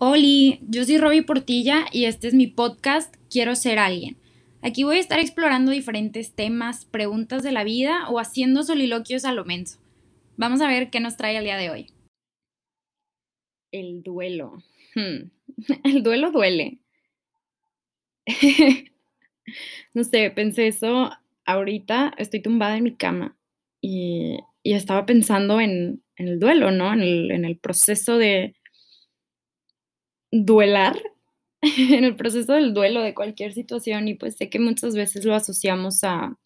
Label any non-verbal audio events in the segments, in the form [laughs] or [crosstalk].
Hola, yo soy Robbie Portilla y este es mi podcast Quiero ser alguien. Aquí voy a estar explorando diferentes temas, preguntas de la vida o haciendo soliloquios a lo menso. Vamos a ver qué nos trae el día de hoy. El duelo. Hmm. [laughs] El duelo duele. [laughs] no sé, pensé eso ahorita, estoy tumbada en mi cama y, estaba pensando en, el duelo, ¿no? En el proceso de, duelar [laughs] en el proceso del duelo de cualquier situación y pues sé que muchas veces lo asociamos a,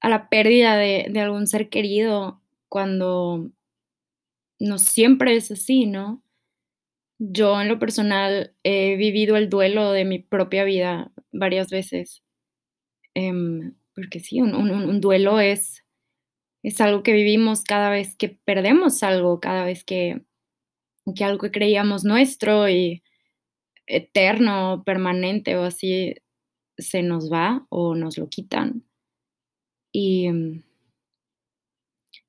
a la pérdida de, de algún ser querido cuando no siempre es así, ¿no? Yo en lo personal he vivido el duelo de mi propia vida varias veces, em, porque sí, un, un, duelo es, es algo que vivimos cada vez que perdemos algo, cada vez que, que algo que creíamos nuestro y eterno, permanente o así, se nos va o nos lo quitan. Y,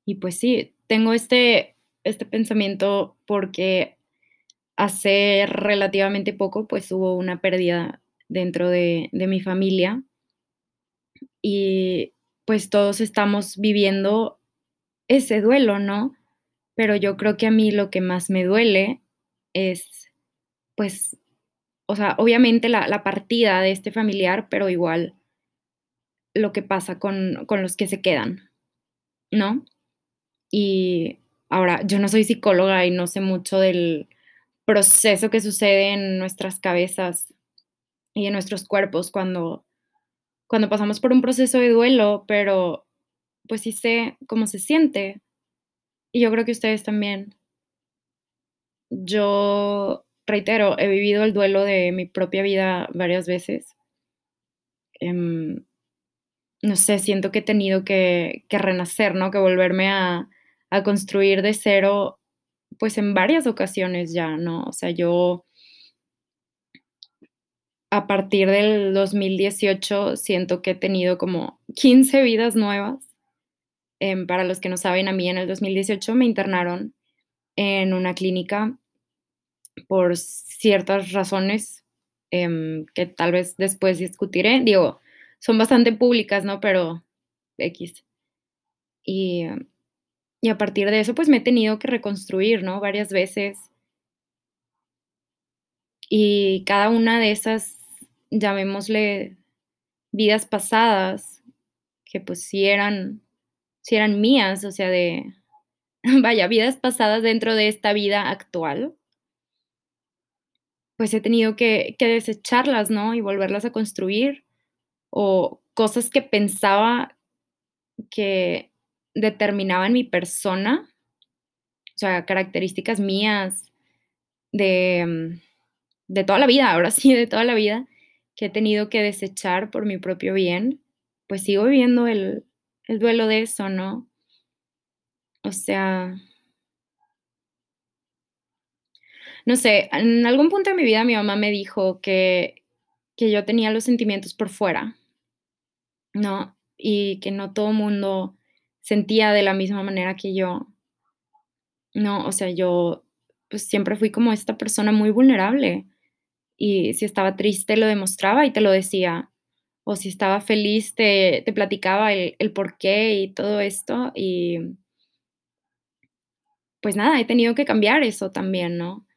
y pues sí, tengo este, este pensamiento porque hace relativamente poco pues hubo una pérdida dentro de, de mi familia y pues todos estamos viviendo ese duelo, ¿no? Pero yo creo que a mí lo que más me duele es, pues, o sea, obviamente la, partida de este familiar, pero igual lo que pasa con, con los que se quedan, ¿no? Y ahora, yo no soy psicóloga y no sé mucho del proceso que sucede en nuestras cabezas y en nuestros cuerpos cuando, cuando pasamos por un proceso de duelo, pero pues sí sé cómo se siente, y yo creo que ustedes también. Yo, reitero, he vivido el duelo de mi propia vida varias veces. Em, no sé, siento que he tenido que, renacer, ¿no? Que volverme a, a construir de cero, pues en varias ocasiones ya, ¿no? O sea, yo a partir del 2018 siento que he tenido como 15 vidas nuevas Em, para los que no saben, a mí en el 2018 me internaron en una clínica por ciertas razones em, que tal vez después discutiré. Digo, son bastante públicas, ¿no? Pero X. Y, y a partir de eso, pues me he tenido que reconstruir, ¿no? Varias veces. Y cada una de esas, llamémosle vidas pasadas, que pues sí eran si eran mías, o sea, de, [laughs] vaya, vidas pasadas dentro de esta vida actual, pues he tenido que, desecharlas, ¿no? Y volverlas a construir. O cosas que pensaba que determinaban mi persona, o sea, características mías de, mm, de toda la vida, ahora [laughs] sí, de toda la vida, que he tenido que desechar por mi propio bien, pues sigo viviendo el, el duelo de eso, ¿no? O sea, no sé, en algún punto de mi vida mi mamá me dijo que, que yo tenía los sentimientos por fuera, ¿no? Y que no todo mundo sentía de la misma manera que yo. No, o sea, yo pues siempre fui como esta persona muy vulnerable y si estaba triste lo demostraba y te lo decía o si estaba feliz, te, platicaba el, el, por qué y todo esto. Y pues nada, he tenido que cambiar eso también, ¿no?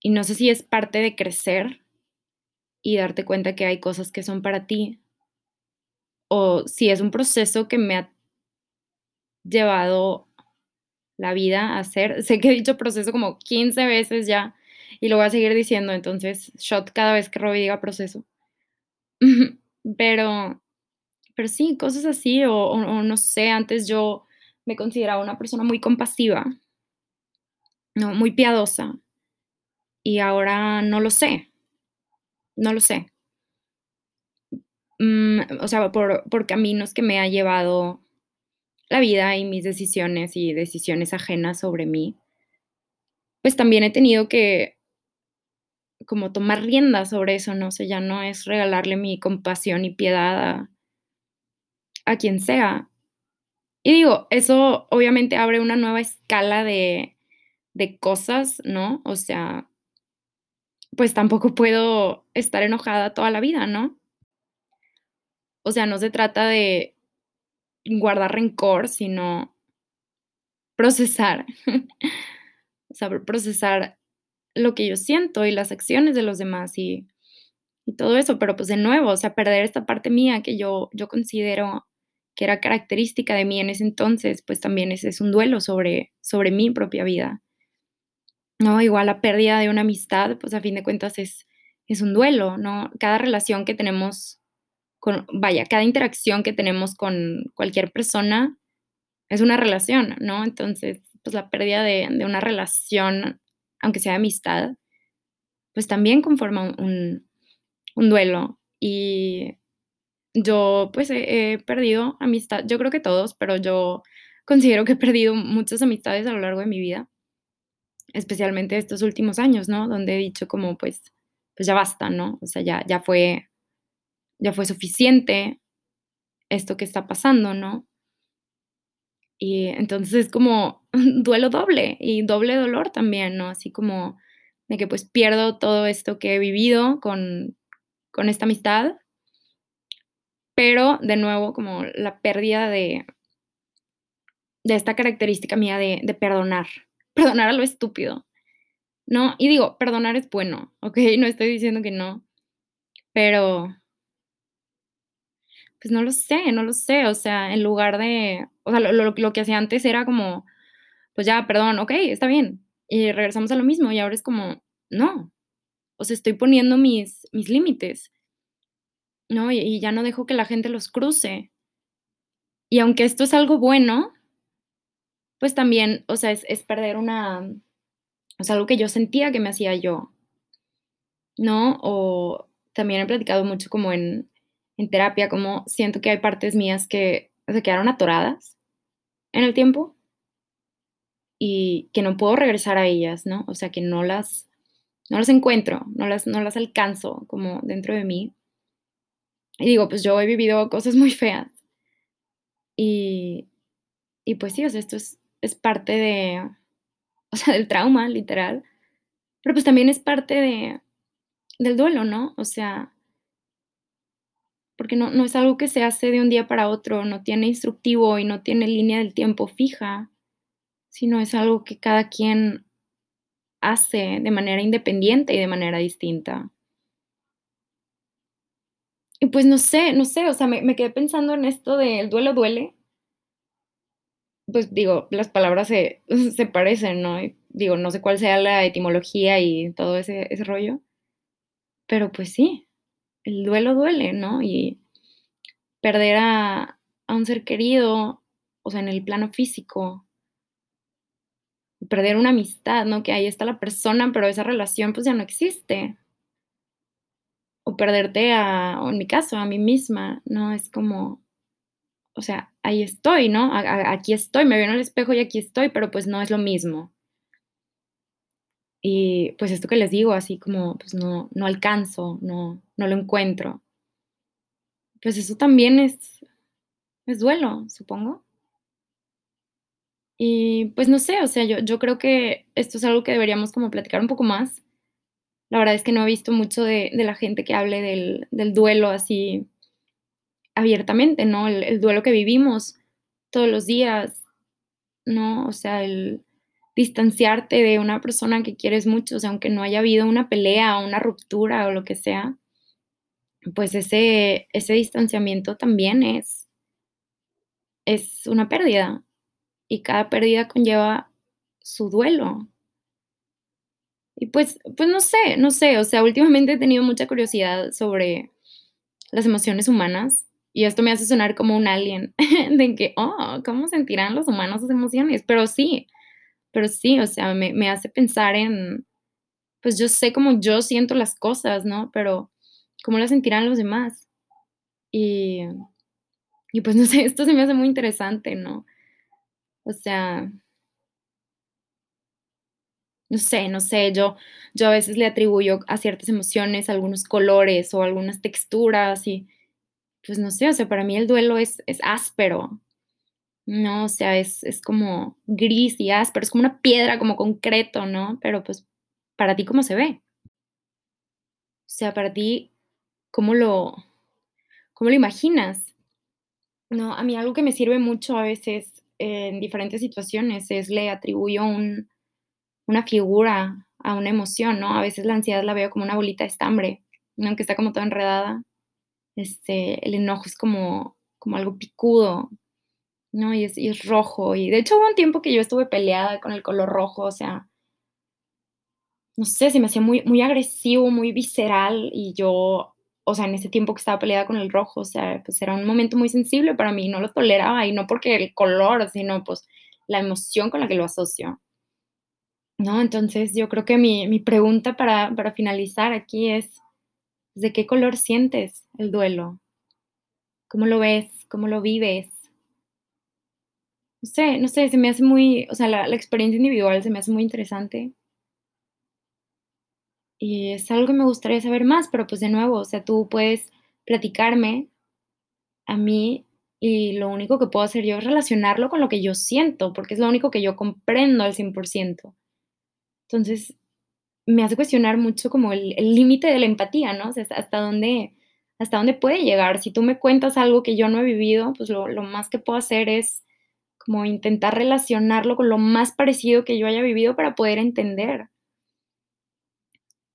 Y no sé si es parte de crecer y darte cuenta que hay cosas que son para ti, o si es un proceso que me ha llevado la vida a hacer. Sé que he dicho proceso como 15 veces ya y lo voy a seguir diciendo, entonces shot cada vez que Robbie diga proceso. [laughs] Pero, pero sí, cosas así, o, no sé, antes yo me consideraba una persona muy compasiva, no, muy piadosa, y ahora no lo sé, no lo sé. Mm, o sea, por, por caminos que me ha llevado la vida y mis decisiones y decisiones ajenas sobre mí, pues también he tenido que como tomar rienda sobre eso, ¿no? O sea, ya no es regalarle mi compasión y piedad a, quien sea. Y digo, eso obviamente abre una nueva escala de, de cosas, ¿no? O sea, pues tampoco puedo estar enojada toda la vida, ¿no? O sea, no se trata de guardar rencor, sino procesar, [laughs] saber procesar lo que yo siento y las acciones de los demás y, y, todo eso, pero pues de nuevo, o sea, perder esta parte mía que yo, yo considero que era característica de mí en ese entonces, pues también ese es un duelo sobre, sobre mi propia vida. No, igual la pérdida de una amistad, pues a fin de cuentas es, es un duelo, ¿no? Cada relación que tenemos con, vaya, cada interacción que tenemos con cualquier persona es una relación, ¿no? Entonces, pues la pérdida de, una relación, aunque sea amistad, pues también conforma un, duelo. Y yo, pues, he, perdido amistad, yo creo que todos, pero yo considero que he perdido muchas amistades a lo largo de mi vida, especialmente estos últimos años, ¿no? Donde he dicho como, pues, pues ya basta, ¿no? O sea, ya, ya fue, ya fue suficiente esto que está pasando, ¿no? Y entonces es como [laughs] duelo doble y doble dolor también, ¿no? Así como de que pues pierdo todo esto que he vivido con, con esta amistad, pero de nuevo como la pérdida de, de esta característica mía de, de perdonar, [laughs] perdonar a lo estúpido, ¿no? Y digo, perdonar es bueno, ¿ok? [laughs] No estoy diciendo que no, pero pues no lo sé, no lo sé, o sea, en lugar de, o sea, lo, que hacía antes era como, pues ya, perdón, ok, está bien, y regresamos a lo mismo, y ahora es como, no, o sea, estoy poniendo mis, mis límites, ¿no? Y, ya no dejo que la gente los cruce. Y aunque esto es algo bueno, pues también, o sea, es, es perder una, o sea, algo que yo sentía que me hacía yo, ¿no? O también he platicado mucho como en, en terapia, como siento que hay partes mías que se quedaron atoradas en el tiempo y que no puedo regresar a ellas, ¿no? O sea, que no las, no las encuentro, no las, no las alcanzo como dentro de mí. Y digo, pues yo he vivido cosas muy feas. Y, y pues sí, o sea, esto es, es parte de, o sea, del trauma, literal. Pero pues también es parte de, del duelo, ¿no? O sea, porque no, no, es algo que se hace de un día para otro, no tiene instructivo y no tiene línea del tiempo fija, sino es algo que cada quien hace de manera independiente y de manera distinta. Y pues no sé, no sé, o sea, me, me quedé pensando en esto del duelo duele. Pues digo, las palabras se, [laughs] se parecen, ¿no? digo, no sé cuál sea la etimología y todo ese, ese rollo. Pero pues sí, el duelo duele, ¿no? Y perder a, un ser querido, o sea, en el plano físico, perder una amistad, ¿no? Que ahí está la persona, pero esa relación pues ya no existe. O perderte a, o en mi caso, a mí misma, ¿no? Es como, o sea, ahí estoy, ¿no? aquí estoy, me veo en el espejo y aquí estoy, pero pues no es lo mismo. Y pues esto que les digo, así como, pues no, no alcanzo, no, no lo encuentro. Pues eso también es, es duelo, supongo. Y pues no sé, o sea, yo, yo creo que esto es algo que deberíamos como platicar un poco más. La verdad es que no he visto mucho de, la gente que hable del, del, duelo así abiertamente, ¿no? El, el duelo que vivimos todos los días, ¿no? O sea, el, distanciarte de una persona que quieres mucho, o sea, aunque no haya habido una pelea o una ruptura o lo que sea, pues ese, ese distanciamiento también es, es una pérdida y cada pérdida conlleva su duelo. Y pues, pues no sé, no sé, o sea, últimamente he tenido mucha curiosidad sobre las emociones humanas y esto me hace sonar como un alien, [laughs] de que, oh, ¿cómo sentirán los humanos sus emociones? Pero sí, pero sí, o sea, me, hace pensar en, pues yo sé cómo yo siento las cosas, ¿no? Pero cómo las sentirán los demás. Y, y pues no sé, [laughs] esto se me hace muy interesante, ¿no? O sea, no sé, no sé, yo, yo a veces le atribuyo a ciertas emociones algunos colores o algunas texturas y pues no sé, o sea, para mí el duelo es, es áspero, ¿no? O sea, es, es como gris y áspero, es como una piedra, como concreto, ¿no? Pero pues, para ti, ¿cómo se ve? O sea, para ti, ¿cómo lo, cómo lo imaginas? No, a mí algo que me sirve mucho a veces en diferentes situaciones es le atribuyo un, una figura a una emoción, ¿no? A veces la ansiedad la veo como una bolita de estambre, aunque está como toda enredada. Este, el enojo es como, como algo picudo, ¿no? Y es, y es rojo. Y de hecho hubo un tiempo que yo estuve peleada con el color rojo, o sea, no sé, se me hacía muy, muy agresivo, muy visceral y yo, o sea, en ese tiempo que estaba peleada con el rojo, o sea, pues era un momento muy sensible para mí, no lo toleraba y no porque el color, sino pues la emoción con la que lo asocio. ¿No? Entonces yo creo que mi, mi pregunta para, para finalizar aquí es, ¿de qué color sientes el duelo? ¿Cómo lo ves? ¿Cómo lo vives? No sé, no sé, se me hace muy, o sea, la, la experiencia individual se me hace muy interesante. Y es algo que me gustaría saber más, pero pues de nuevo, o sea, tú puedes platicarme a mí y lo único que puedo hacer yo es relacionarlo con lo que yo siento, porque es lo único que yo comprendo al 100%. Entonces, me hace cuestionar mucho como el límite de la empatía, ¿no? O sea, hasta dónde hasta dónde puede llegar. Si tú me cuentas algo que yo no he vivido, pues lo lo más que puedo hacer es como intentar relacionarlo con lo más parecido que yo haya vivido para poder entender.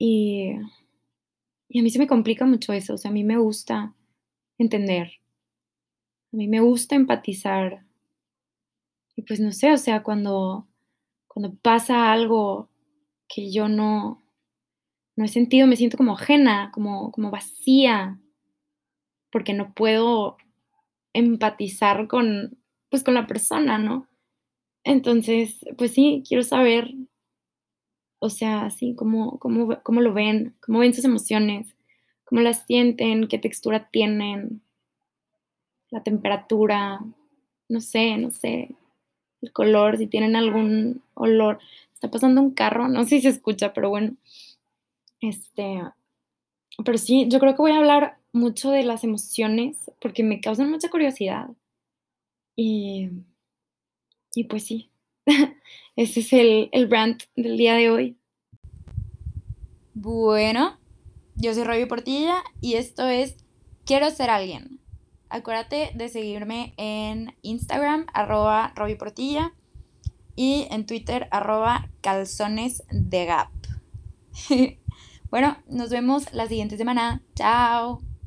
Y y a mí se me complica mucho eso, o sea, a mí me gusta entender. A mí me gusta empatizar. Y pues no sé, o sea, cuando cuando pasa algo que yo no no he sentido, me siento como ajena, como como vacía, porque no puedo empatizar con, pues, con la persona, ¿no? Entonces, pues sí, quiero saber, o sea, sí, cómo cómo ve cómo lo ven, cómo ven sus emociones, cómo las sienten, qué textura tienen, la temperatura, no sé, no sé, el color, si tienen algún olor. Está pasando un carro, no sé si se escucha, pero bueno. Este, pero sí, yo creo que voy a hablar mucho de las emociones porque me causan mucha curiosidad. Y y pues sí, [laughs] ese es el el rant del día de hoy. Bueno, yo soy Robbie Portilla y esto es Quiero ser alguien. Acuérdate de seguirme en Instagram, arroba Robbie Portilla, y en Twitter, arroba calzones de Gap. [laughs] bueno, nos vemos la siguiente semana. Chao.